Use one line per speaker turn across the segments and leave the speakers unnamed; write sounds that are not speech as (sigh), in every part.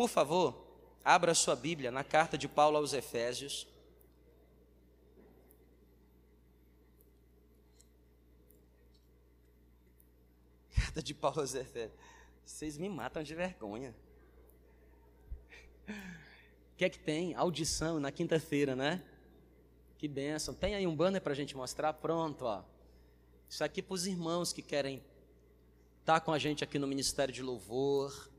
Por favor, abra sua Bíblia na carta de Paulo aos Efésios. Carta de Paulo aos Efésios. Vocês me matam de vergonha. O que é que tem? Audição na quinta-feira, né? Que benção. Tem aí um banner para a gente mostrar? Pronto, ó. Isso aqui para os irmãos que querem estar tá com a gente aqui no Ministério de Louvor,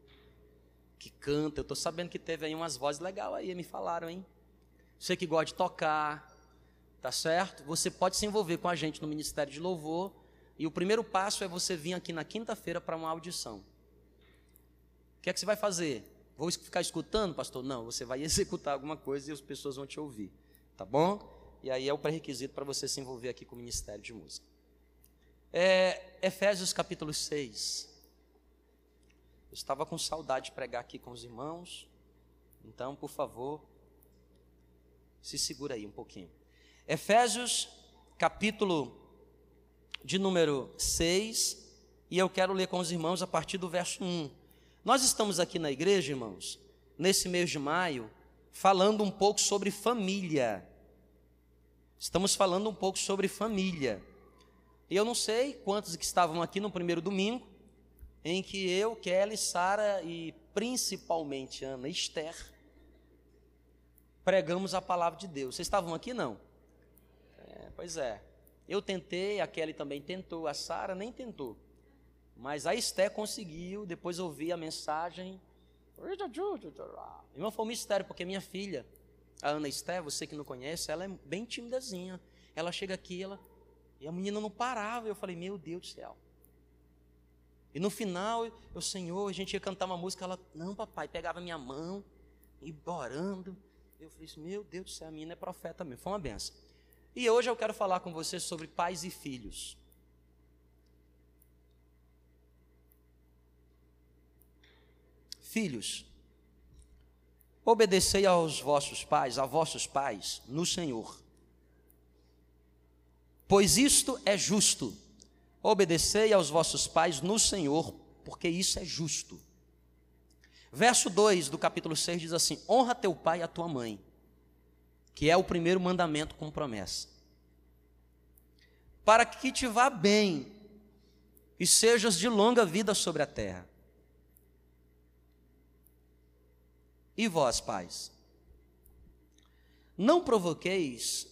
que canta. Eu estou sabendo que teve aí umas vozes legais aí, me falaram, hein? Você que gosta de tocar, tá certo? Você pode se envolver com a gente no Ministério de Louvor. E o primeiro passo é você vir aqui na quinta-feira para uma audição. O que é que você vai fazer? Vou ficar escutando, pastor? Não, você vai (laughs) executar alguma coisa e as pessoas vão te ouvir. Tá bom? E aí é o pré-requisito para você se envolver aqui com o Ministério de Música. É, Efésios capítulo 6. Eu estava com saudade de pregar aqui com os irmãos. Então, por favor, se segura aí um pouquinho. Efésios capítulo de número 6. E eu quero ler com os irmãos a partir do verso 1. Nós estamos aqui na igreja, irmãos, nesse mês de maio, falando um pouco sobre família. Estamos falando um pouco sobre família. E eu não sei quantos que estavam aqui no primeiro domingo, em que eu, Kelly, Sara e principalmente Ana Esther pregamos a palavra de Deus. Vocês estavam aqui não? É, pois é. Eu tentei, a Kelly também tentou, a Sara nem tentou. Mas a Esther conseguiu, depois ouvi a mensagem. Irmão, foi um mistério, porque minha filha, a Ana Esther, você que não conhece, ela é bem timidazinha. Ela chega aqui, ela e a menina não parava. Eu falei, meu Deus do céu. E no final, eu, Senhor, a gente ia cantar uma música, ela, não, papai, pegava minha mão, e orando. Eu falei assim, meu Deus do céu, a menina é profeta mesmo. Foi uma benção. E hoje eu quero falar com você sobre pais e filhos. Filhos, obedecei aos vossos pais, a vossos pais, no Senhor Pois isto é justo. Obedecei aos vossos pais no Senhor, porque isso é justo. Verso 2 do capítulo 6 diz assim: Honra teu pai e a tua mãe, que é o primeiro mandamento com promessa, para que te vá bem e sejas de longa vida sobre a terra. E vós, pais, não provoqueis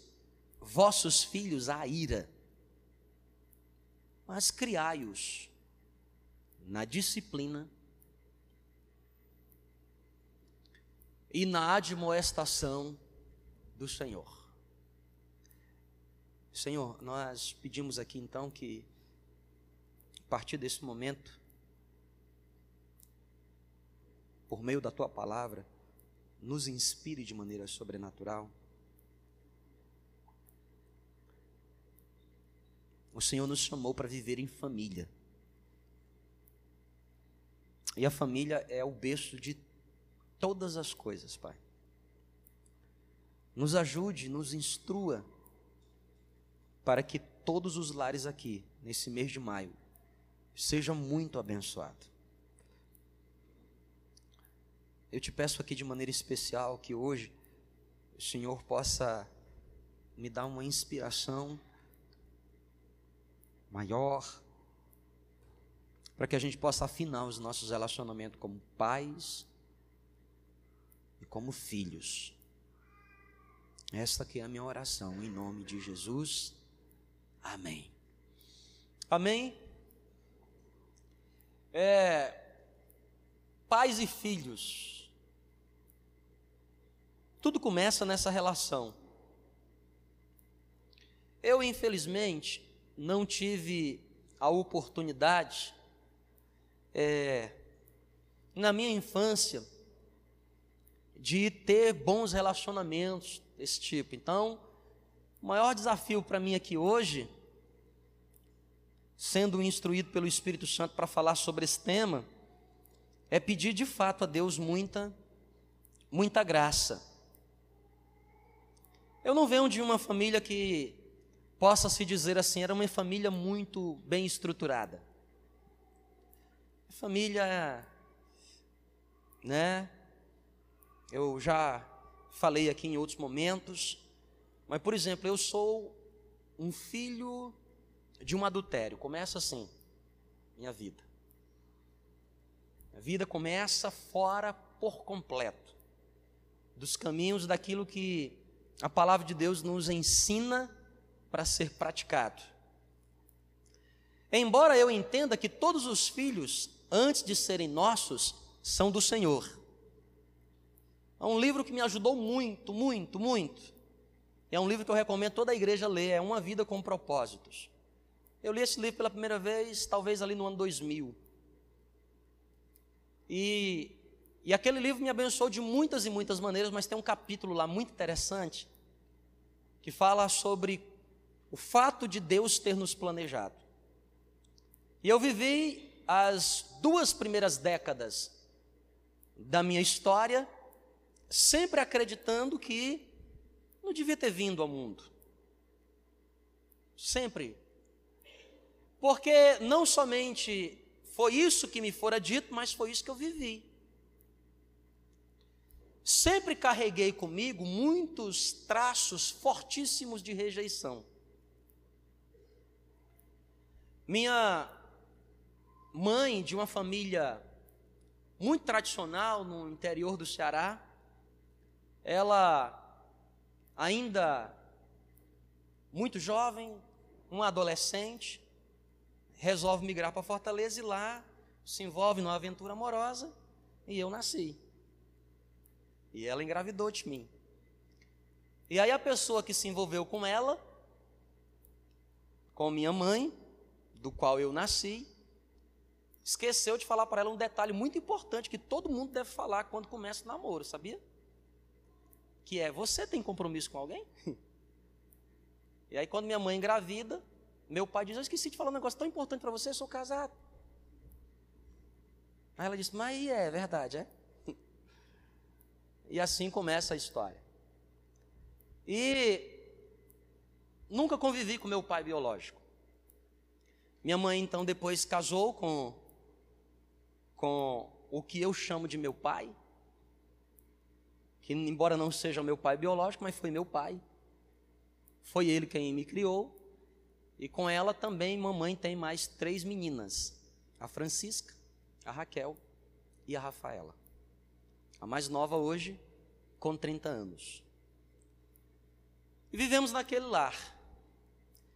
vossos filhos à ira, mas criai-os na disciplina e na admoestação do Senhor. Senhor, nós pedimos aqui então que, a partir desse momento, por meio da tua palavra, nos inspire de maneira sobrenatural O Senhor nos chamou para viver em família. E a família é o berço de todas as coisas, Pai. Nos ajude, nos instrua, para que todos os lares aqui, nesse mês de maio, sejam muito abençoados. Eu te peço aqui de maneira especial que hoje o Senhor possa me dar uma inspiração maior, para que a gente possa afinar os nossos relacionamentos como pais e como filhos. Esta aqui é a minha oração, em nome de Jesus. Amém. Amém. É, pais e filhos. Tudo começa nessa relação. Eu, infelizmente, não tive a oportunidade, é, na minha infância, de ter bons relacionamentos desse tipo. Então, o maior desafio para mim aqui hoje, sendo instruído pelo Espírito Santo para falar sobre esse tema, é pedir de fato a Deus muita, muita graça. Eu não venho de uma família que possa se dizer assim, era uma família muito bem estruturada. Família, né? Eu já falei aqui em outros momentos, mas por exemplo, eu sou um filho de um adultério. Começa assim, minha vida. A vida começa fora por completo dos caminhos daquilo que a palavra de Deus nos ensina para ser praticado. Embora eu entenda que todos os filhos, antes de serem nossos, são do Senhor. É um livro que me ajudou muito, muito, muito. É um livro que eu recomendo toda a igreja ler, é Uma Vida com Propósitos. Eu li esse livro pela primeira vez, talvez ali no ano 2000. E, e aquele livro me abençoou de muitas e muitas maneiras, mas tem um capítulo lá muito interessante que fala sobre o fato de Deus ter nos planejado. E eu vivi as duas primeiras décadas da minha história sempre acreditando que não devia ter vindo ao mundo. Sempre. Porque não somente foi isso que me fora dito, mas foi isso que eu vivi. Sempre carreguei comigo muitos traços fortíssimos de rejeição. Minha mãe, de uma família muito tradicional no interior do Ceará, ela ainda muito jovem, uma adolescente, resolve migrar para Fortaleza e lá se envolve numa aventura amorosa e eu nasci. E ela engravidou de mim. E aí a pessoa que se envolveu com ela, com minha mãe, do qual eu nasci, esqueceu de falar para ela um detalhe muito importante que todo mundo deve falar quando começa o namoro, sabia? Que é: você tem compromisso com alguém? (laughs) E aí, quando minha mãe engravida, meu pai diz: Eu esqueci de falar um negócio tão importante para você, eu sou casado. Aí ela disse: Mas é verdade, é? (laughs) E assim começa a história. E nunca convivi com meu pai biológico. Minha mãe, então, depois casou com, com o que eu chamo de meu pai, que, embora não seja meu pai biológico, mas foi meu pai. Foi ele quem me criou. E com ela também, mamãe tem mais três meninas: a Francisca, a Raquel e a Rafaela. A mais nova hoje, com 30 anos. E vivemos naquele lar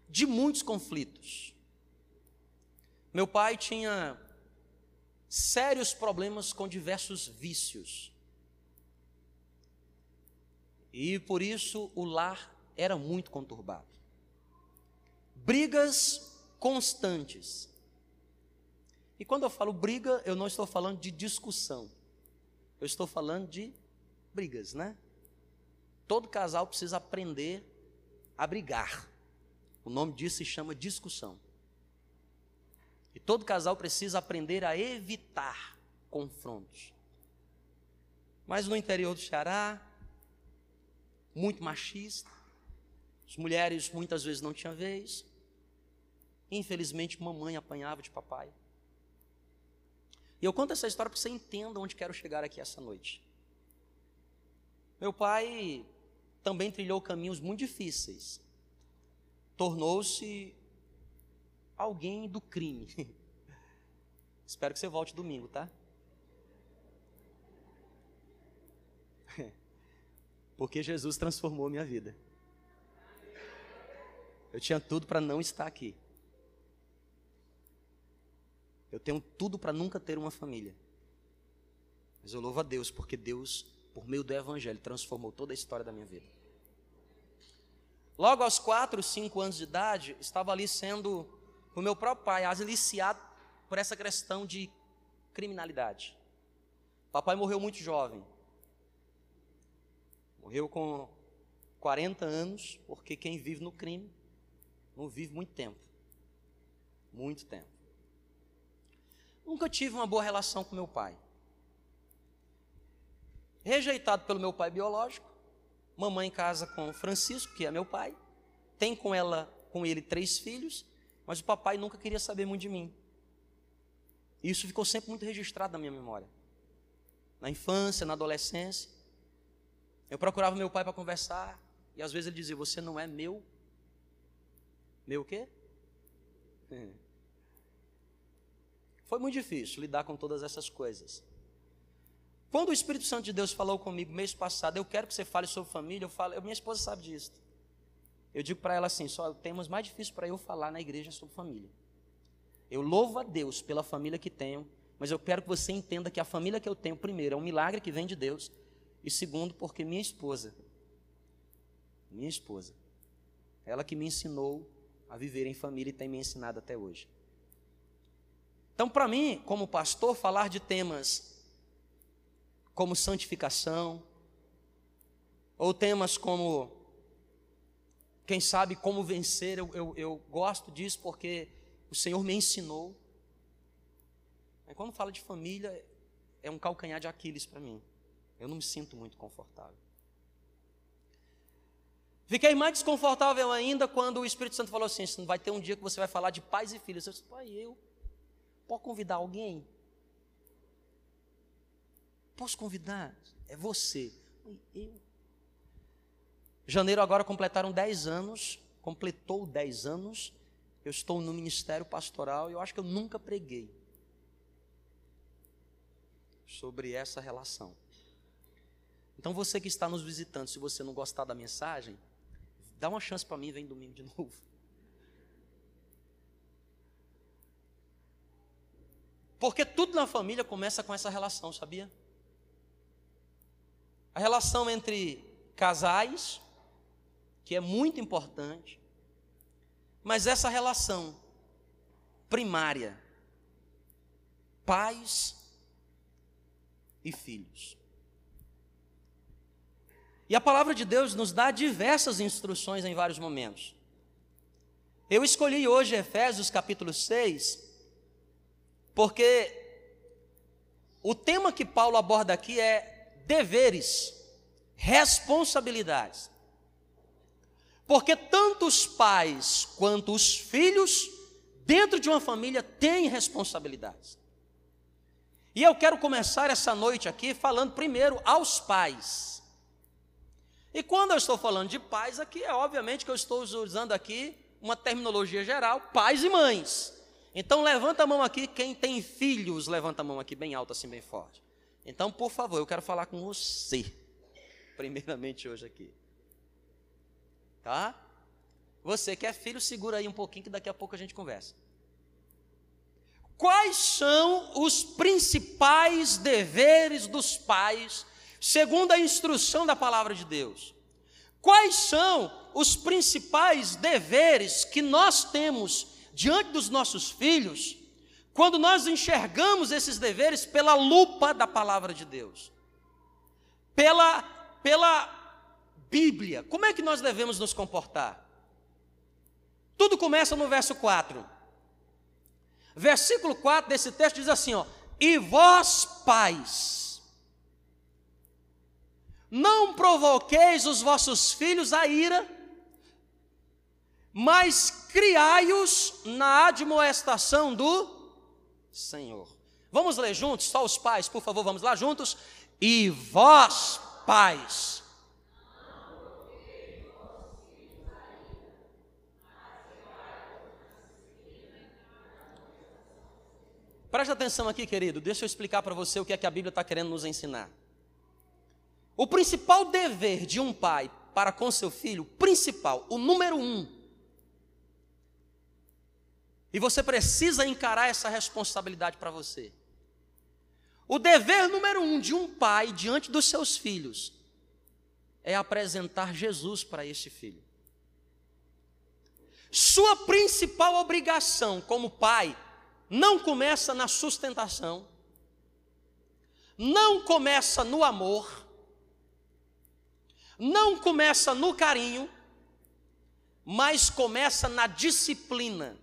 de muitos conflitos. Meu pai tinha sérios problemas com diversos vícios. E por isso o lar era muito conturbado. Brigas constantes. E quando eu falo briga, eu não estou falando de discussão. Eu estou falando de brigas, né? Todo casal precisa aprender a brigar. O nome disso se chama discussão. E todo casal precisa aprender a evitar confrontos. Mas no interior do Ceará, muito machista, as mulheres muitas vezes não tinham vez. Infelizmente, mamãe apanhava de papai. E eu conto essa história para que você entenda onde quero chegar aqui essa noite. Meu pai também trilhou caminhos muito difíceis. Tornou-se alguém do crime. (laughs) Espero que você volte domingo, tá? (laughs) Porque Jesus transformou minha vida. Eu tinha tudo para não estar aqui. Eu tenho tudo para nunca ter uma família. Mas eu louvo a Deus, porque Deus, por meio do Evangelho, transformou toda a história da minha vida. Logo aos quatro, cinco anos de idade, estava ali sendo, o meu próprio pai, aliciado por essa questão de criminalidade. Papai morreu muito jovem. Morreu com 40 anos, porque quem vive no crime não vive muito tempo. Muito tempo. Nunca tive uma boa relação com meu pai. Rejeitado pelo meu pai biológico, mamãe casa com Francisco, que é meu pai, tem com ela, com ele três filhos, mas o papai nunca queria saber muito de mim. Isso ficou sempre muito registrado na minha memória. Na infância, na adolescência. Eu procurava meu pai para conversar, e às vezes ele dizia: Você não é meu. Meu o quê? (laughs) Foi muito difícil lidar com todas essas coisas. Quando o Espírito Santo de Deus falou comigo mês passado, eu quero que você fale sobre família, eu falo, minha esposa sabe disso. Eu digo para ela assim, só temos mais difícil para eu falar na igreja sobre família. Eu louvo a Deus pela família que tenho, mas eu quero que você entenda que a família que eu tenho, primeiro, é um milagre que vem de Deus, e segundo, porque minha esposa, minha esposa, ela que me ensinou a viver em família e tem me ensinado até hoje. Então, para mim, como pastor, falar de temas como santificação, ou temas como, quem sabe, como vencer, eu, eu, eu gosto disso porque o Senhor me ensinou. Mas quando fala de família, é um calcanhar de Aquiles para mim. Eu não me sinto muito confortável. Fiquei mais desconfortável ainda quando o Espírito Santo falou assim: vai ter um dia que você vai falar de pais e filhos. Eu disse, pai, eu posso convidar alguém? Posso convidar? É você. Eu. Janeiro agora completaram 10 anos, completou 10 anos. Eu estou no ministério pastoral e eu acho que eu nunca preguei sobre essa relação. Então você que está nos visitando, se você não gostar da mensagem, dá uma chance para mim, vem domingo de (laughs) novo. Porque tudo na família começa com essa relação, sabia? A relação entre casais, que é muito importante, mas essa relação primária, pais e filhos. E a palavra de Deus nos dá diversas instruções em vários momentos. Eu escolhi hoje Efésios capítulo 6, porque o tema que Paulo aborda aqui é deveres, responsabilidades. Porque tanto os pais quanto os filhos, dentro de uma família, têm responsabilidades. E eu quero começar essa noite aqui falando primeiro aos pais. E quando eu estou falando de pais aqui, é obviamente que eu estou usando aqui uma terminologia geral, pais e mães. Então levanta a mão aqui, quem tem filhos, levanta a mão aqui bem alto, assim bem forte. Então, por favor, eu quero falar com você, primeiramente hoje aqui. Tá? Você que é filho, segura aí um pouquinho que daqui a pouco a gente conversa. Quais são os principais deveres dos pais, segundo a instrução da palavra de Deus? Quais são os principais deveres que nós temos diante dos nossos filhos quando nós enxergamos esses deveres pela lupa da palavra de Deus, pela, pela Bíblia, como é que nós devemos nos comportar? Tudo começa no verso 4. Versículo 4 desse texto diz assim: ó, E vós, pais, não provoqueis os vossos filhos a ira, mas criai-os na admoestação do Senhor. Vamos ler juntos, só os pais, por favor, vamos lá juntos. E vós, pais, Preste atenção aqui, querido. Deixa eu explicar para você o que é que a Bíblia está querendo nos ensinar. O principal dever de um pai para com seu filho, principal, o número um, e você precisa encarar essa responsabilidade para você. O dever número um de um pai diante dos seus filhos é apresentar Jesus para este filho. Sua principal obrigação como pai não começa na sustentação, não começa no amor, não começa no carinho, mas começa na disciplina.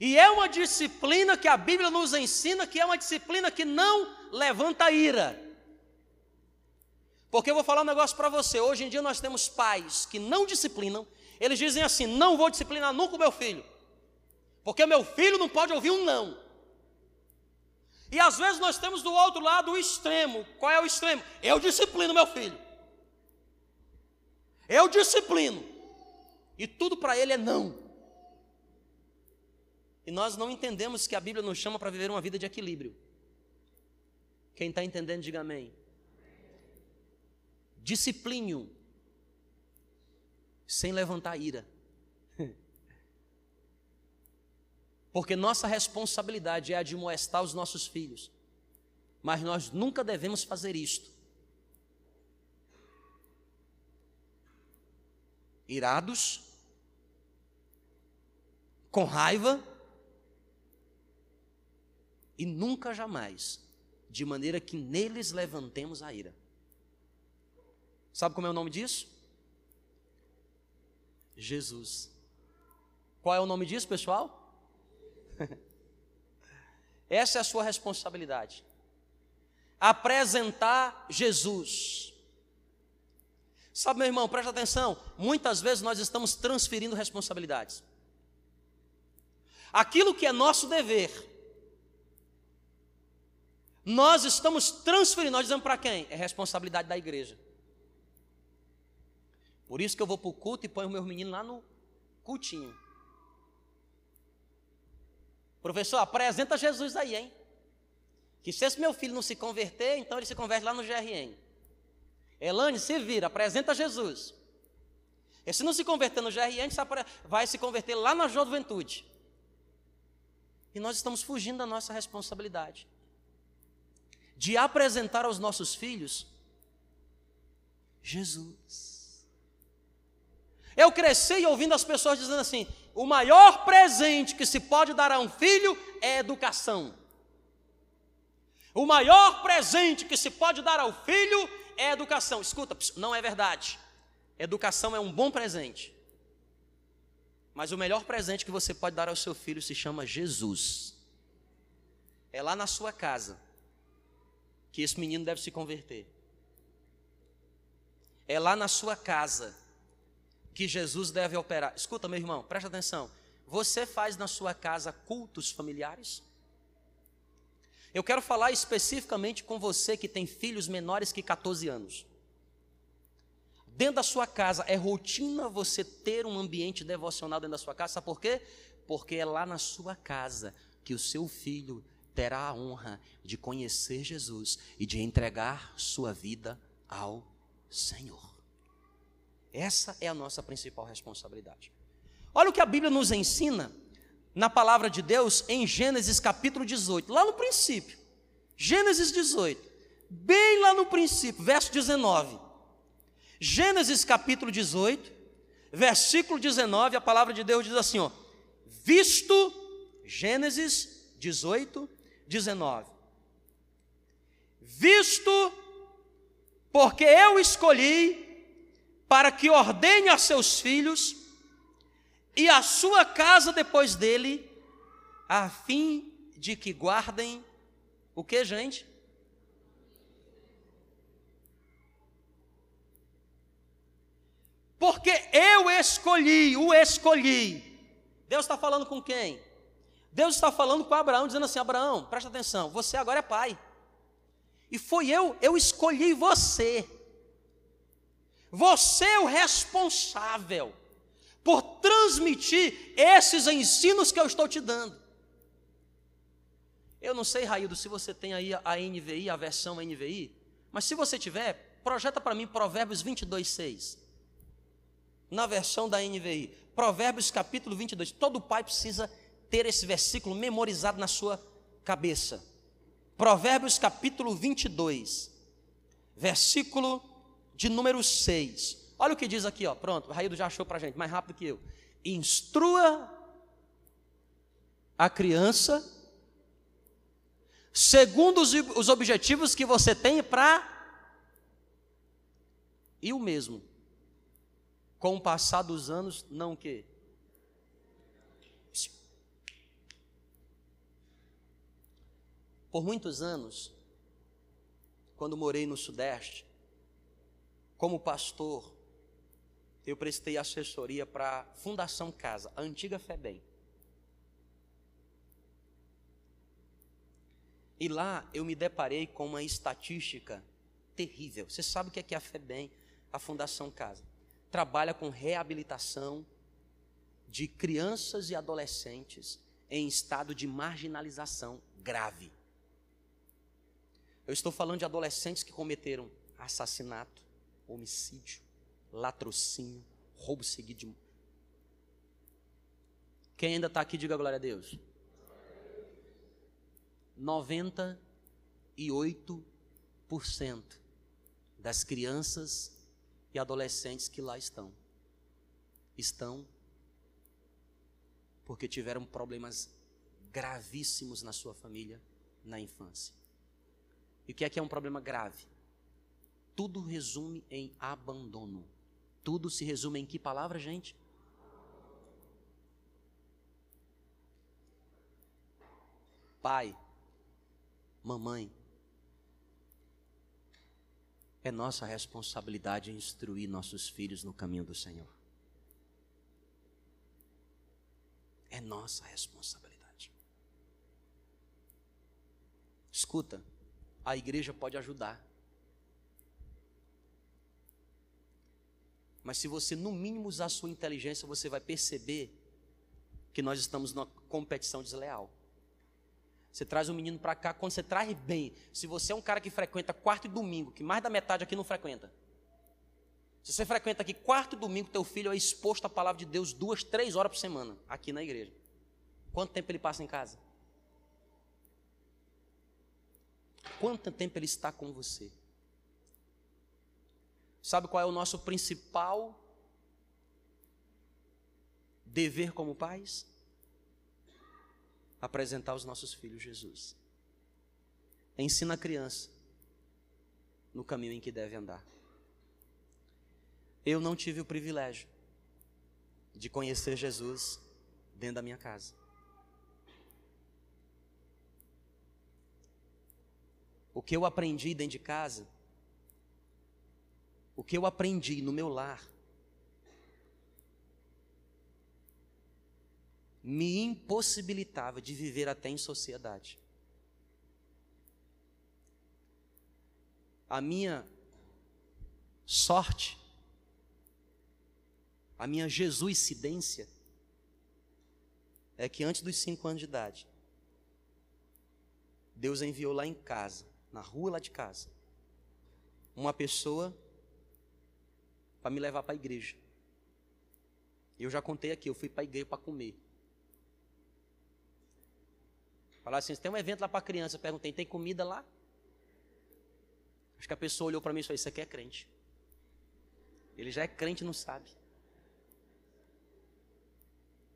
E é uma disciplina que a Bíblia nos ensina que é uma disciplina que não levanta ira. Porque eu vou falar um negócio para você. Hoje em dia nós temos pais que não disciplinam. Eles dizem assim: não vou disciplinar nunca o meu filho. Porque meu filho não pode ouvir um não. E às vezes nós temos do outro lado o extremo. Qual é o extremo? Eu disciplino meu filho. Eu disciplino. E tudo para ele é não. E nós não entendemos que a Bíblia nos chama para viver uma vida de equilíbrio. Quem está entendendo, diga amém. Discipline sem levantar ira. Porque nossa responsabilidade é admoestar os nossos filhos. Mas nós nunca devemos fazer isto. Irados, com raiva, e nunca jamais, de maneira que neles levantemos a ira. Sabe como é o nome disso? Jesus. Qual é o nome disso, pessoal? (laughs) Essa é a sua responsabilidade. Apresentar Jesus. Sabe, meu irmão, presta atenção. Muitas vezes nós estamos transferindo responsabilidades. Aquilo que é nosso dever, nós estamos transferindo, nós dizemos para quem? É responsabilidade da igreja. Por isso que eu vou para o culto e ponho meus meninos lá no cultinho. Professor, apresenta Jesus aí, hein? Que se esse meu filho não se converter, então ele se converte lá no GRN. Elane, se vira, apresenta Jesus. E se não se converter no GRN, vai se converter lá na juventude. E nós estamos fugindo da nossa responsabilidade de apresentar aos nossos filhos Jesus. Eu cresci ouvindo as pessoas dizendo assim: o maior presente que se pode dar a um filho é educação. O maior presente que se pode dar ao filho é educação. Escuta, não é verdade. Educação é um bom presente. Mas o melhor presente que você pode dar ao seu filho se chama Jesus. É lá na sua casa que esse menino deve se converter. É lá na sua casa que Jesus deve operar. Escuta, meu irmão, presta atenção. Você faz na sua casa cultos familiares? Eu quero falar especificamente com você que tem filhos menores que 14 anos. Dentro da sua casa, é rotina você ter um ambiente devocional dentro da sua casa, sabe por quê? Porque é lá na sua casa que o seu filho terá a honra de conhecer Jesus e de entregar sua vida ao Senhor. Essa é a nossa principal responsabilidade. Olha o que a Bíblia nos ensina na palavra de Deus em Gênesis capítulo 18, lá no princípio. Gênesis 18, bem lá no princípio, verso 19. Gênesis capítulo 18, versículo 19, a palavra de Deus diz assim: ó, visto, Gênesis 18, 19. Visto, porque eu escolhi para que ordene a seus filhos e a sua casa depois dele, a fim de que guardem o que, gente? Porque eu escolhi, o escolhi. Deus está falando com quem? Deus está falando com Abraão, dizendo assim: Abraão, presta atenção, você agora é pai. E foi eu, eu escolhi você. Você é o responsável por transmitir esses ensinos que eu estou te dando. Eu não sei, Raildo, se você tem aí a NVI, a versão NVI, mas se você tiver, projeta para mim Provérbios 22, 6. Na versão da NVI. Provérbios capítulo 22. Todo pai precisa ter esse versículo memorizado na sua cabeça. Provérbios capítulo 22, versículo de número 6. Olha o que diz aqui, ó. Pronto, o Raído já achou para gente, mais rápido que eu. Instrua a criança segundo os, os objetivos que você tem para. E o mesmo. Com o passar dos anos, não o quê? Por muitos anos, quando morei no Sudeste, como pastor, eu prestei assessoria para a Fundação Casa, a antiga FEBEM. E lá eu me deparei com uma estatística terrível. Você sabe o que é que a FEBEM, a Fundação Casa, trabalha com reabilitação de crianças e adolescentes em estado de marginalização grave. Eu estou falando de adolescentes que cometeram assassinato, homicídio, latrocínio, roubo seguido de. Quem ainda está aqui, diga glória a Deus. 98% das crianças e adolescentes que lá estão estão porque tiveram problemas gravíssimos na sua família na infância. E o que é que é um problema grave? Tudo resume em abandono. Tudo se resume em que palavra, gente? Pai, mamãe, é nossa responsabilidade instruir nossos filhos no caminho do Senhor. É nossa responsabilidade. Escuta, a igreja pode ajudar. Mas se você, no mínimo, usar a sua inteligência, você vai perceber que nós estamos numa competição desleal. Você traz um menino para cá, quando você traz bem, se você é um cara que frequenta quarto e domingo, que mais da metade aqui não frequenta. Se você frequenta aqui quarto e domingo, teu filho é exposto à palavra de Deus duas, três horas por semana, aqui na igreja. Quanto tempo ele passa em casa? Quanto tempo ele está com você? Sabe qual é o nosso principal dever como pais? apresentar os nossos filhos Jesus. Ensina a criança no caminho em que deve andar. Eu não tive o privilégio de conhecer Jesus dentro da minha casa. O que eu aprendi dentro de casa, o que eu aprendi no meu lar, me impossibilitava de viver até em sociedade. A minha sorte, a minha jesuicidência, é que antes dos cinco anos de idade, Deus enviou lá em casa, na rua lá de casa, uma pessoa para me levar para a igreja. Eu já contei aqui, eu fui para a igreja para comer. Falar assim, tem um evento lá para criança, eu perguntei, tem comida lá? Acho que a pessoa olhou para mim e falou, isso aqui é crente. Ele já é crente não sabe.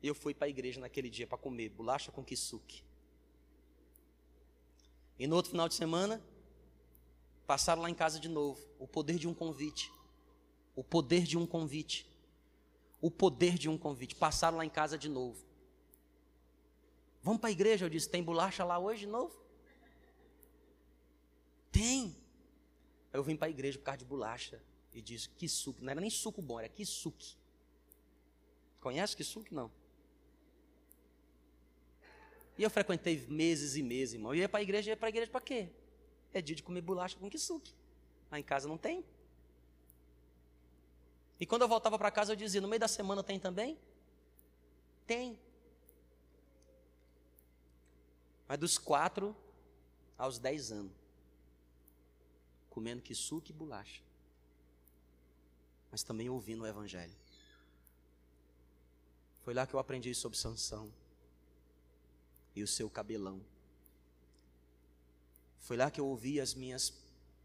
Eu fui para a igreja naquele dia para comer bolacha com kisuke. E no outro final de semana, passaram lá em casa de novo. O poder de um convite. O poder de um convite. O poder de um convite. Passaram lá em casa de novo. Vamos para a igreja. Eu disse: tem bolacha lá hoje de novo? Tem. Eu vim para a igreja por causa de bolacha. E disse: que suco. Não era nem suco bom, era que suco. Conhece que suco? Não. E eu frequentei meses e meses, irmão. Eu ia para a igreja, ia para a igreja para quê? É dia de comer bolacha com kisuke. Lá em casa não tem. E quando eu voltava para casa, eu dizia: no meio da semana tem também? Tem. Mas dos quatro aos dez anos, comendo suco e bolacha, mas também ouvindo o Evangelho. Foi lá que eu aprendi sobre Sansão e o seu cabelão. Foi lá que eu ouvi as minhas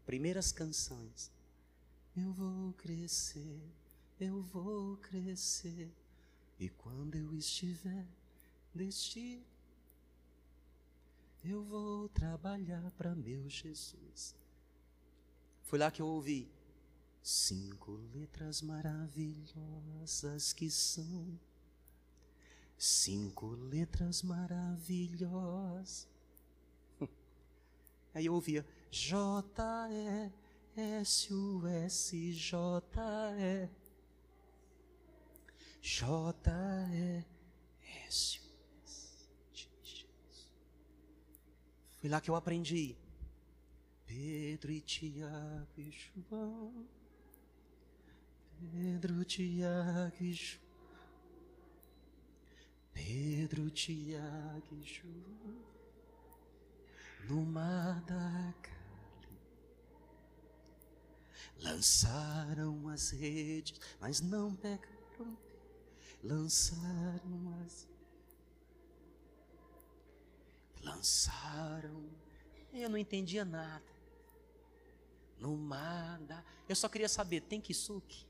primeiras canções. Eu vou crescer, eu vou crescer, e quando eu estiver deste eu vou trabalhar para meu Jesus. Foi lá que eu ouvi cinco letras maravilhosas que são cinco letras maravilhosas. (laughs) Aí eu ouvia J E S S J E J S U Foi lá que eu aprendi. Pedro e Tiago e João. Pedro, Tiago e João. Pedro, Tiago e João. No mar da. Lançaram as redes, mas não pegaram. Lançaram as lançaram. Eu não entendia nada. No mar. Eu só queria saber, tem que suque?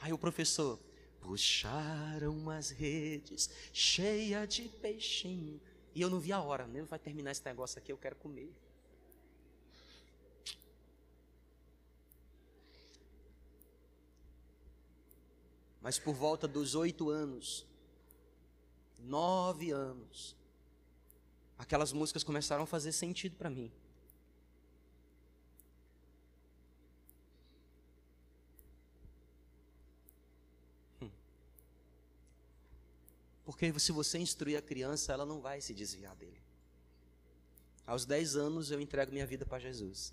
Aí o professor, puxaram as redes, cheia de peixinho. E eu não vi a hora, nem vai terminar esse negócio aqui, eu quero comer. Mas por volta dos oito anos, nove anos, aquelas músicas começaram a fazer sentido para mim. Hum. Porque se você instruir a criança, ela não vai se desviar dele. Aos 10 anos eu entrego minha vida para Jesus.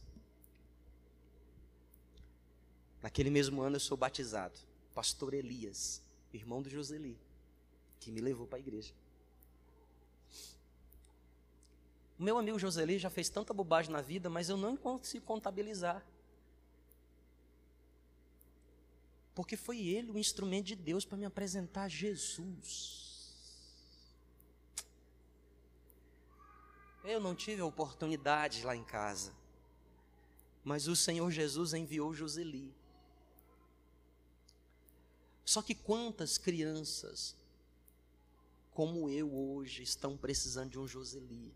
Naquele mesmo ano eu sou batizado. Pastor Elias, irmão do Joseli, que me levou para a igreja. O meu amigo Joseli já fez tanta bobagem na vida, mas eu não consigo contabilizar. Porque foi ele o instrumento de Deus para me apresentar Jesus. Eu não tive a oportunidade lá em casa. Mas o Senhor Jesus enviou Joseli. Só que quantas crianças, como eu hoje, estão precisando de um Joseli?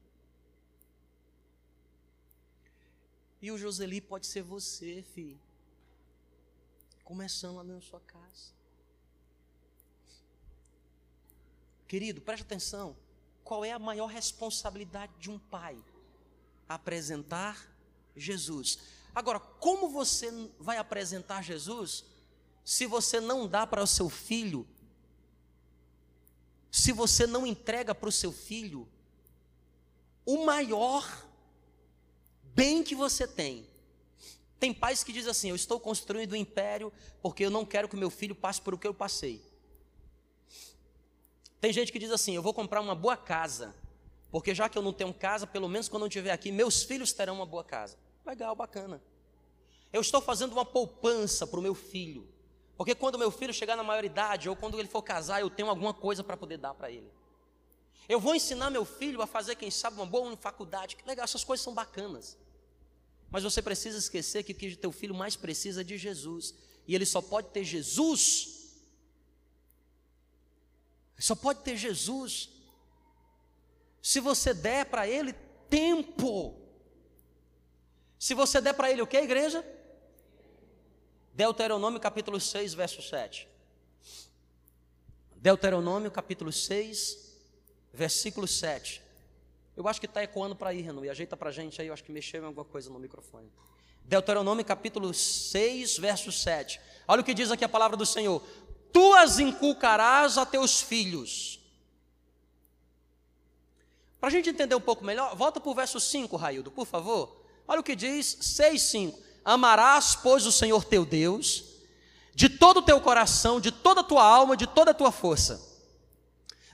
E o Joseli pode ser você, filho. Começando lá na sua casa. Querido, preste atenção. Qual é a maior responsabilidade de um pai? Apresentar Jesus. Agora, como você vai apresentar Jesus se você não dá para o seu filho, se você não entrega para o seu filho o maior bem que você tem. Tem pais que dizem assim: Eu estou construindo um império porque eu não quero que meu filho passe por o que eu passei. Tem gente que diz assim: Eu vou comprar uma boa casa, porque já que eu não tenho casa, pelo menos quando eu estiver aqui, meus filhos terão uma boa casa. Legal, bacana. Eu estou fazendo uma poupança para o meu filho, porque quando meu filho chegar na maioridade ou quando ele for casar, eu tenho alguma coisa para poder dar para ele. Eu vou ensinar meu filho a fazer, quem sabe, uma boa faculdade. Que legal, essas coisas são bacanas. Mas você precisa esquecer que o que teu filho mais precisa é de Jesus. E ele só pode ter Jesus. Só pode ter Jesus. Se você der para ele tempo. Se você der para ele o que, igreja? Deuteronômio capítulo 6, verso 7. Deuteronômio capítulo 6, versículo 7. Eu acho que está ecoando para aí, Renan, e ajeita para a gente aí, eu acho que mexeu em alguma coisa no microfone. Deuteronômio capítulo 6, verso 7. Olha o que diz aqui a palavra do Senhor: Tu as inculcarás a teus filhos. Para a gente entender um pouco melhor, volta para o verso 5, Raildo, por favor. Olha o que diz 6, 5. Amarás, pois, o Senhor teu Deus, de todo o teu coração, de toda a tua alma, de toda a tua força.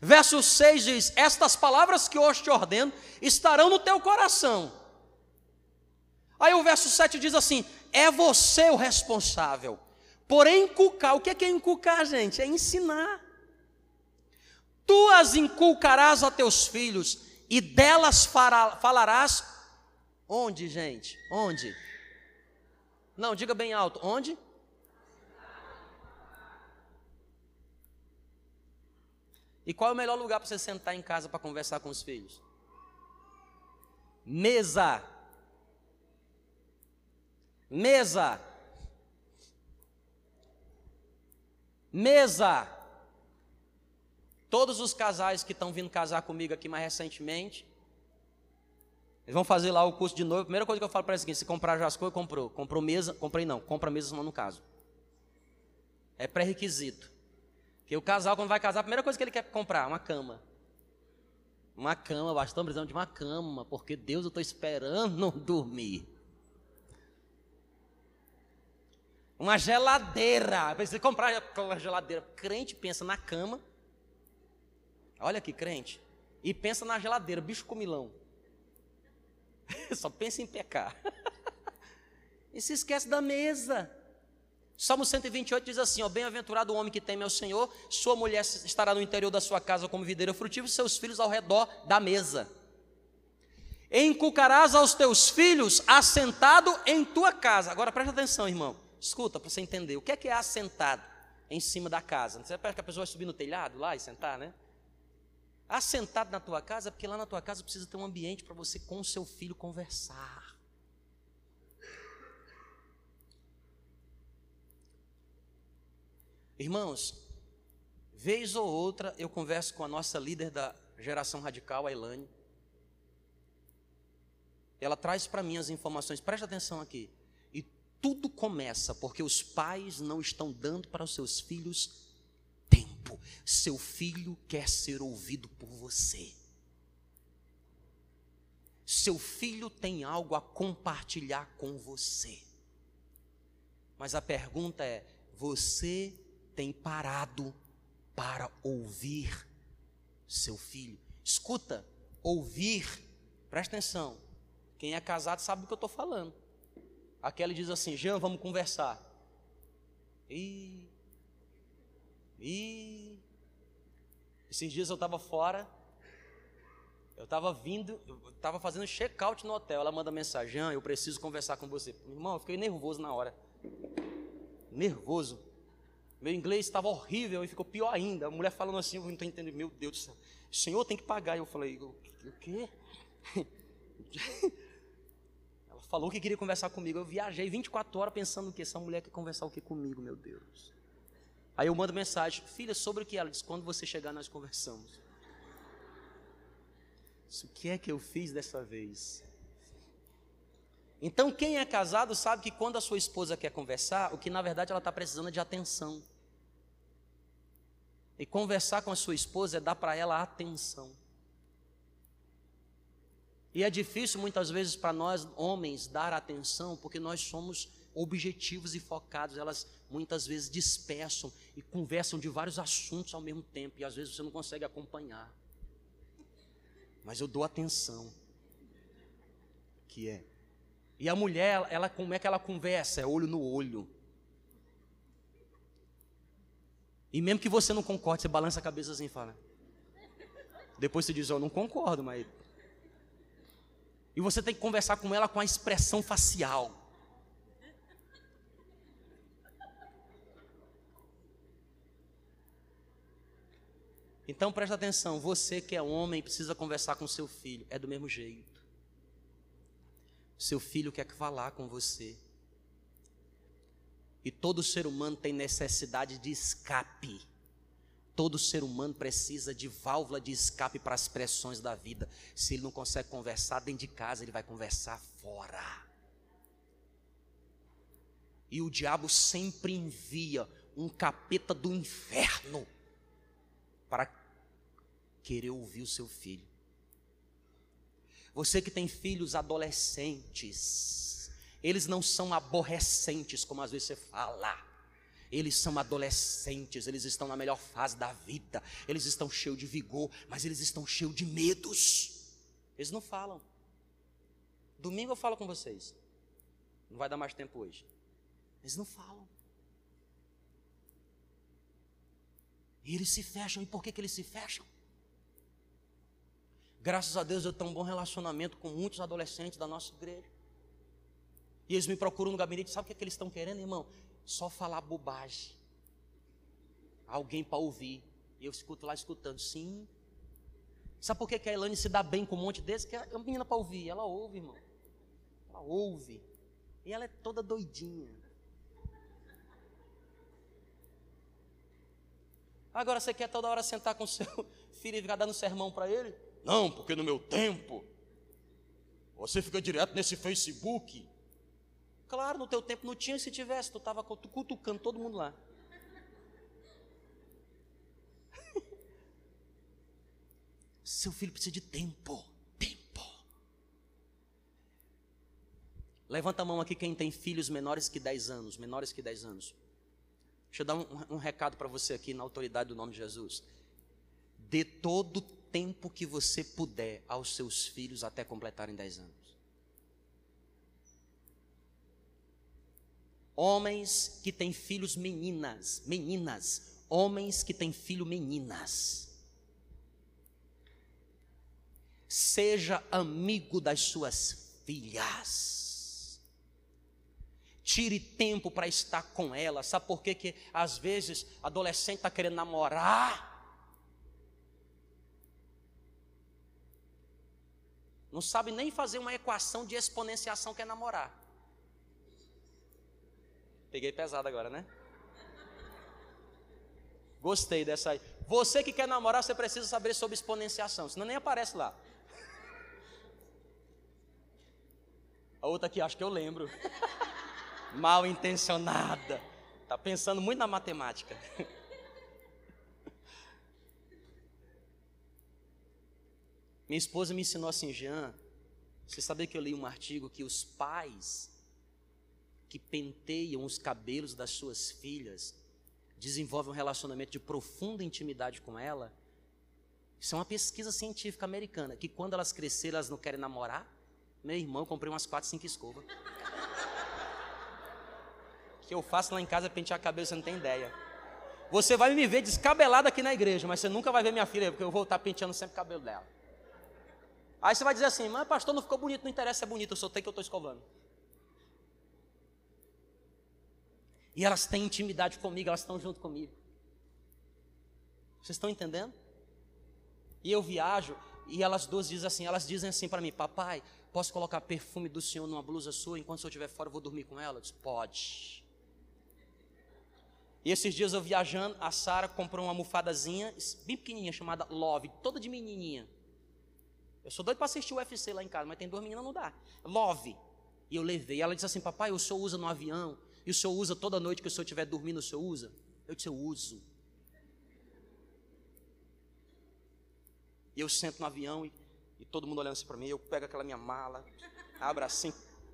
Verso 6 diz: Estas palavras que hoje te ordeno estarão no teu coração. Aí o verso 7 diz assim: É você o responsável. Porém, inculcar, o que é inculcar, gente? É ensinar. Tu as inculcarás a teus filhos, e delas falarás. Onde, gente? Onde? Não, diga bem alto. Onde? E qual é o melhor lugar para você sentar em casa para conversar com os filhos? Mesa. Mesa. Mesa. Todos os casais que estão vindo casar comigo aqui mais recentemente, eles vão fazer lá o curso de novo. A primeira coisa que eu falo para eles é seguinte: se comprar já as coisas, comprou. Comprou mesa, comprei não, compra mesa no caso. É pré-requisito. Porque o casal, quando vai casar, a primeira coisa que ele quer comprar, uma cama. Uma cama, bastante precisando de uma cama, porque Deus eu estou esperando dormir. Uma geladeira. Precisa comprar uma geladeira. Crente pensa na cama. Olha aqui, crente. E pensa na geladeira, bicho comilão. (laughs) Só pensa em pecar. (laughs) e se esquece da mesa. Salmo 128 diz assim: ó, Bem-aventurado o homem que teme ao Senhor, sua mulher estará no interior da sua casa como videira frutífera, seus filhos ao redor da mesa. Encucarás aos teus filhos assentado em tua casa. Agora presta atenção, irmão. Escuta para você entender. O que é que é assentado em cima da casa? Você parece que a pessoa vai subir no telhado lá e sentar, né? Assentado na tua casa, porque lá na tua casa precisa ter um ambiente para você com o seu filho conversar. Irmãos, vez ou outra eu converso com a nossa líder da geração radical, a Elane. Ela traz para mim as informações, presta atenção aqui. E tudo começa porque os pais não estão dando para os seus filhos. Seu filho quer ser ouvido por você. Seu filho tem algo a compartilhar com você. Mas a pergunta é: você tem parado para ouvir seu filho. Escuta, ouvir, presta atenção. Quem é casado sabe do que eu estou falando. Aquela diz assim: Jean, vamos conversar. E. E. Esses dias eu estava fora. Eu estava vindo, eu estava fazendo check-out no hotel. Ela manda mensagem: eu preciso conversar com você. Irmão, eu fiquei nervoso na hora. Nervoso. Meu inglês estava horrível e ficou pior ainda. A mulher falando assim, eu não estou entendendo. Meu Deus do céu, o senhor tem que pagar. Eu falei, o quê? (laughs) Ela falou que queria conversar comigo. Eu viajei 24 horas pensando que essa mulher quer conversar o que comigo, meu Deus. Aí eu mando mensagem, filha, sobre o que? Ela diz, quando você chegar nós conversamos. Isso o que é que eu fiz dessa vez? Então, quem é casado sabe que quando a sua esposa quer conversar, o que na verdade ela está precisando é de atenção. E conversar com a sua esposa é dar para ela atenção. E é difícil muitas vezes para nós homens dar atenção, porque nós somos objetivos e focados. Elas muitas vezes dispersam e conversam de vários assuntos ao mesmo tempo, e às vezes você não consegue acompanhar. Mas eu dou atenção. Que é. E a mulher, ela como é que ela conversa? É olho no olho. E mesmo que você não concorde, você balança a cabeça assim e fala. Depois você diz, eu não concordo, mas. E você tem que conversar com ela com a expressão facial. Então presta atenção, você que é homem precisa conversar com seu filho, é do mesmo jeito. Seu filho quer falar com você. E todo ser humano tem necessidade de escape. Todo ser humano precisa de válvula de escape para as pressões da vida. Se ele não consegue conversar dentro de casa, ele vai conversar fora. E o diabo sempre envia um capeta do inferno para querer ouvir o seu filho. Você que tem filhos adolescentes, eles não são aborrecentes, como às vezes você fala. Eles são adolescentes, eles estão na melhor fase da vida, eles estão cheios de vigor, mas eles estão cheios de medos. Eles não falam. Domingo eu falo com vocês. Não vai dar mais tempo hoje. Eles não falam. E eles se fecham. E por que, que eles se fecham? Graças a Deus eu tenho um bom relacionamento com muitos adolescentes da nossa igreja. E eles me procuram no gabinete, sabe o que, é que eles estão querendo, irmão? Só falar bobagem. Alguém para ouvir. E eu escuto lá escutando, sim. Sabe por que, que a Elane se dá bem com um monte desse? Que é uma menina para ouvir. Ela ouve, irmão. Ela ouve. E ela é toda doidinha. Agora você quer toda hora sentar com seu (laughs) filho e ficar dando sermão para ele? Não, porque no meu tempo você fica direto nesse Facebook. Claro, no teu tempo não tinha, se tivesse, tu estava cutucando todo mundo lá. (laughs) Seu filho precisa de tempo. Tempo. Levanta a mão aqui quem tem filhos menores que 10 anos. Menores que 10 anos. Deixa eu dar um, um recado para você aqui na autoridade do nome de Jesus. Dê todo o tempo que você puder aos seus filhos até completarem 10 anos. Homens que têm filhos meninas, meninas, homens que têm filho meninas. Seja amigo das suas filhas. Tire tempo para estar com elas. Sabe por quê? que às vezes adolescente está querendo namorar? Não sabe nem fazer uma equação de exponenciação que é namorar. Peguei pesado agora, né? Gostei dessa aí. Você que quer namorar, você precisa saber sobre exponenciação, senão nem aparece lá. A outra aqui, acho que eu lembro. (laughs) Mal intencionada. Tá pensando muito na matemática. (laughs) Minha esposa me ensinou assim, Jean. Você sabia que eu li um artigo que os pais que penteiam os cabelos das suas filhas, desenvolvem um relacionamento de profunda intimidade com ela. Isso é uma pesquisa científica americana, que quando elas crescerem, elas não querem namorar. Meu irmão, comprei umas quatro, cinco escovas. Que eu faço lá em casa pentear a cabeça, você não tem ideia. Você vai me ver descabelado aqui na igreja, mas você nunca vai ver minha filha, porque eu vou estar penteando sempre o cabelo dela. Aí você vai dizer assim, mas pastor, não ficou bonito, não interessa se é bonito, eu tenho que eu estou escovando. E elas têm intimidade comigo, elas estão junto comigo. Vocês estão entendendo? E eu viajo e elas duas dizem assim, elas dizem assim para mim, papai, posso colocar perfume do senhor numa blusa sua, enquanto eu estiver fora eu vou dormir com ela? Eu disse, pode. E esses dias eu viajando, a Sara comprou uma almofadazinha, bem pequenininha, chamada Love, toda de menininha. Eu sou doido para assistir o UFC lá em casa, mas tem duas meninas, não dá. Love. E eu levei. Ela disse assim, papai, o senhor usa no avião? E o senhor usa toda noite que o senhor estiver dormindo, o senhor usa? Eu disse, eu uso. E eu sento no avião e, e todo mundo olhando assim para mim, eu pego aquela minha mala, abro assim,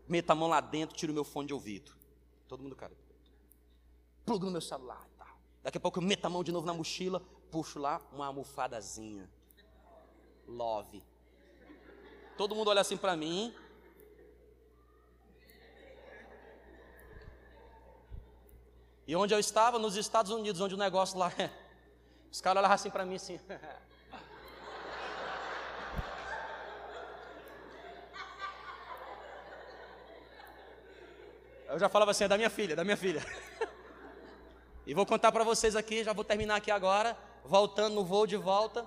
meto a mão lá dentro, tiro meu fone de ouvido. Todo mundo, cara, plugo no meu celular e tal. Daqui a pouco eu meto a mão de novo na mochila, puxo lá uma almofadazinha. Love. Todo mundo olha assim para mim, E onde eu estava? Nos Estados Unidos, onde o negócio lá é. Os caras olhavam assim para mim assim. (laughs) Eu já falava assim, é da minha filha, da minha filha. E vou contar para vocês aqui, já vou terminar aqui agora, voltando no voo de volta.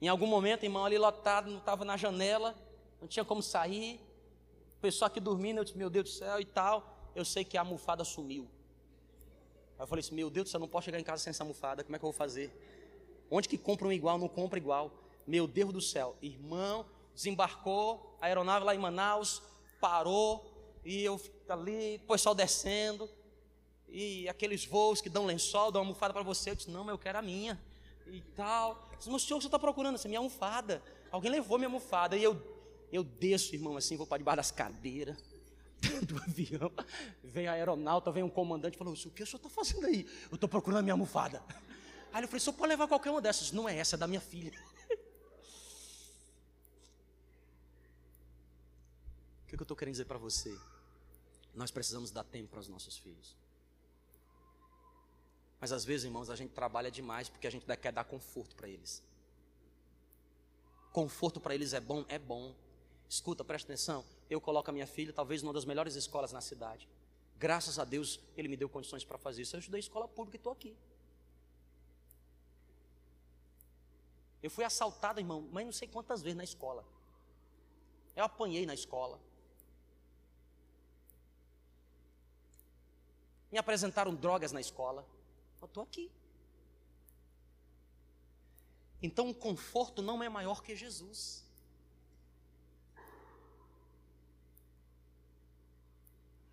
Em algum momento, irmão, ali lotado, não estava na janela, não tinha como sair. O pessoal aqui dormindo, eu disse, meu Deus do céu e tal eu sei que a almofada sumiu. Aí eu falei assim, meu Deus do céu, não posso chegar em casa sem essa almofada, como é que eu vou fazer? Onde que compra um igual, não compra igual? Meu Deus do céu, irmão, desembarcou, a aeronave lá em Manaus, parou, e eu ali, o pessoal descendo, e aqueles voos que dão lençol, dão almofada para você, eu disse, não, mas eu quero a minha, e tal. Eu disse, mas senhor, você está procurando essa minha almofada? Alguém levou minha almofada, e eu, eu desço, irmão, assim, vou para debaixo das cadeiras, (laughs) do avião, vem a aeronauta, vem um comandante falou: O que o senhor está fazendo aí? Eu estou procurando a minha almofada. (laughs) Aí eu falei: O senhor pode levar qualquer uma dessas? Não é essa, é da minha filha. (laughs) O que, que eu estou querendo dizer para você? Nós precisamos dar tempo para os nossos filhos. Mas às vezes, irmãos, a gente trabalha demais porque a gente quer dar conforto para eles. Conforto para eles é bom? É bom. Escuta, presta atenção eu coloco a minha filha, talvez numa das melhores escolas na cidade. Graças a Deus, Ele me deu condições para fazer isso. Eu estudei escola pública e estou aqui. Eu fui assaltado, irmão, mas não sei quantas vezes na escola. Eu apanhei na escola. Me apresentaram drogas na escola. Eu estou aqui. Então o conforto não é maior que Jesus.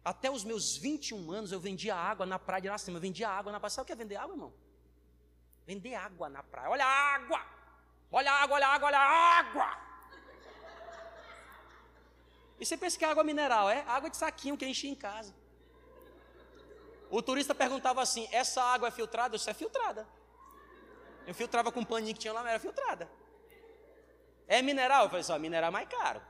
Até os meus 21 anos eu vendia água na praia de Iracema. Eu vendia água na praia. Sabe o que é vender água, irmão? Vender água na praia. Olha a água! Olha a água, olha a água, olha a água. E você pensa que é água mineral, é? Água de saquinho que enche em casa. O turista perguntava assim: essa água é filtrada? Isso é filtrada. Eu filtrava com um paninho que tinha lá, mas era filtrada. É mineral? Eu falei assim: mineral é mais caro.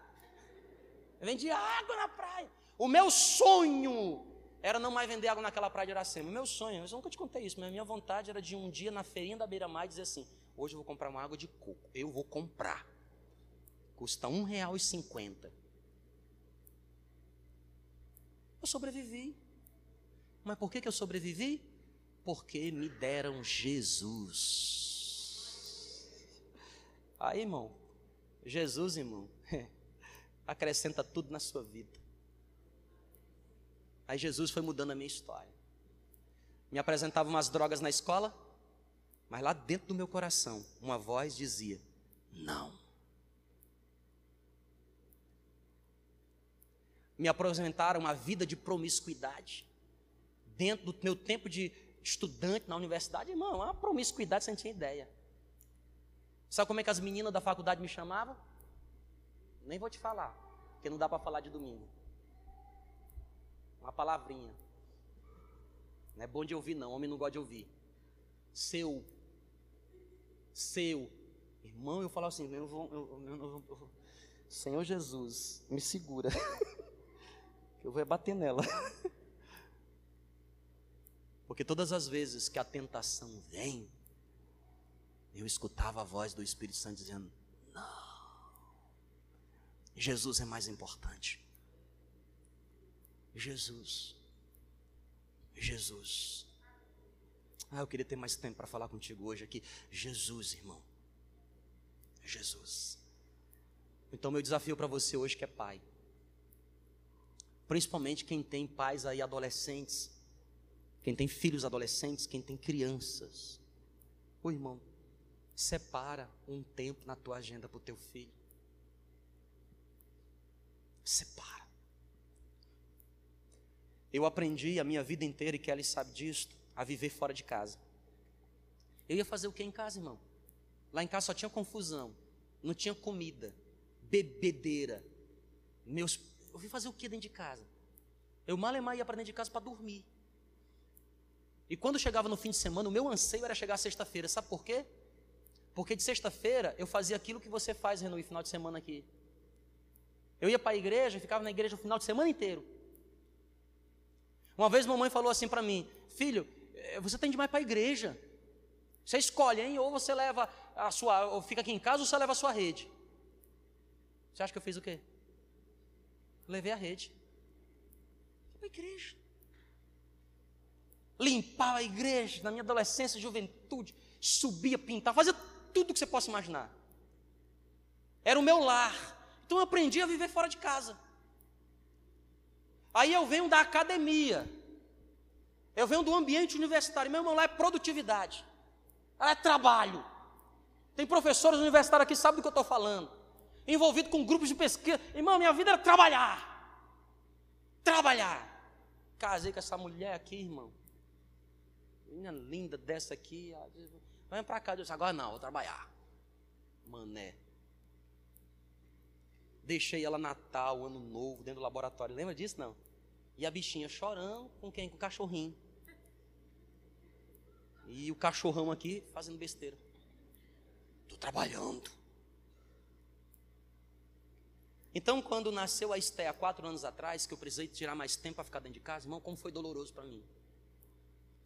Eu vendia água na praia. O meu sonho era não mais vender água naquela praia de Iracema. O meu sonho, eu nunca te contei isso, mas a minha vontade era de um dia na feirinha da Beira-Mar dizer assim: hoje eu vou comprar uma água de coco. Eu vou comprar. Custa e cinquenta. Eu sobrevivi. Mas por que, que eu sobrevivi? Porque me deram Jesus. Aí, irmão, Jesus, irmão, (laughs) acrescenta tudo na sua vida. Aí Jesus foi mudando a minha história. Me apresentava umas drogas na escola, mas lá dentro do meu coração, uma voz dizia: Não. Me apresentaram uma vida de promiscuidade dentro do meu tempo de estudante na universidade, irmão, uma promiscuidade sem tinha ideia. Sabe como é que as meninas da faculdade me chamavam? Nem vou te falar, porque não dá para falar de domingo. Uma palavrinha. Não é bom de ouvir, não. Homem não gosta de ouvir. Seu. Seu. Irmão, eu falo assim, eu vou, eu, eu, eu, Senhor Jesus, me segura. (laughs) eu vou bater nela. (laughs) Porque todas as vezes que a tentação vem, eu escutava a voz do Espírito Santo dizendo: Não, Jesus é mais importante. Jesus, Jesus. Ah, eu queria ter mais tempo para falar contigo hoje aqui. Jesus, irmão. Jesus. Então, meu desafio para você hoje que é pai, principalmente quem tem pais aí adolescentes, quem tem filhos adolescentes, quem tem crianças. Ô irmão, separa um tempo na tua agenda para o teu filho. Separa. Eu aprendi a minha vida inteira, e Kelly sabe disso, a viver fora de casa. Eu ia fazer o que em casa, irmão? Lá em casa só tinha confusão, não tinha comida, bebedeira. Meus, eu vim fazer o que dentro de casa? Eu mal ia para dentro de casa para dormir. E quando chegava no fim de semana, o meu anseio era chegar sexta-feira. Sabe por quê? Porque de sexta-feira eu fazia aquilo que você faz, Renu, final de semana aqui. Eu ia para a igreja, ficava na igreja o final de semana inteiro. Uma vez mamãe falou assim para mim: Filho, eh, você tem demais para a igreja. Você escolhe, hein? Ou você leva a sua, ou fica aqui em casa, ou você leva a sua rede. Você acha que eu fiz o quê? Levei a rede. Para a igreja limpava a igreja na minha adolescência, juventude, subia, pintava, fazia tudo o que você possa imaginar. Era o meu lar. Então eu aprendi a viver fora de casa. Aí eu venho da academia. Eu venho do ambiente universitário. Meu irmão, lá é produtividade. Lá é trabalho. Tem professores universitários aqui que sabem do que eu estou falando. Envolvido com grupos de pesquisa. Irmão, minha vida era trabalhar. Trabalhar. Casei com essa mulher aqui, irmão menina linda dessa aqui. Vai para cá. Eu disse, agora não, vou trabalhar. Mané. Deixei ela Natal, Ano Novo, dentro do laboratório. Lembra disso, não? E a bichinha chorando com quem? Com o cachorrinho. E o cachorrão aqui fazendo besteira. Estou trabalhando. Então, quando nasceu a Esté há quatro anos atrás, que eu precisei tirar mais tempo para ficar dentro de casa, irmão, como foi doloroso para mim.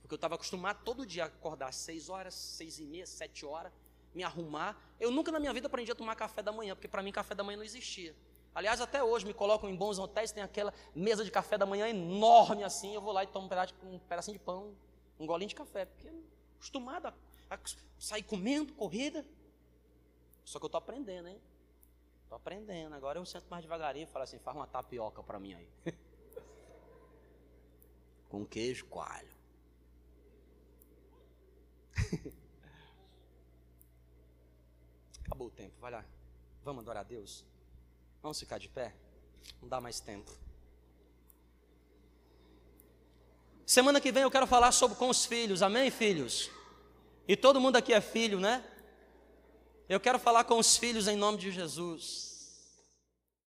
Porque eu estava acostumado todo dia a acordar às seis horas, seis e meia, sete horas, me arrumar. Eu nunca na minha vida aprendi a tomar café da manhã, porque para mim café da manhã não existia. Aliás, até hoje me colocam em bons hotéis, tem aquela mesa de café da manhã enorme assim, eu vou lá e tomo um, pedaço, um pedacinho de pão, um golinho de café, porque acostumado a, a sair comendo, corrida. Só que eu estou aprendendo, hein? Estou aprendendo. Agora eu sento mais devagarinho e falo assim, faz uma tapioca para mim aí. (laughs) Com queijo, coalho. (laughs) Acabou o tempo, vai lá. Vamos adorar a Deus? Vamos ficar de pé? Não dá mais tempo. Semana que vem eu quero falar sobre com os filhos, amém, filhos? E todo mundo aqui é filho, né? Eu quero falar com os filhos em nome de Jesus.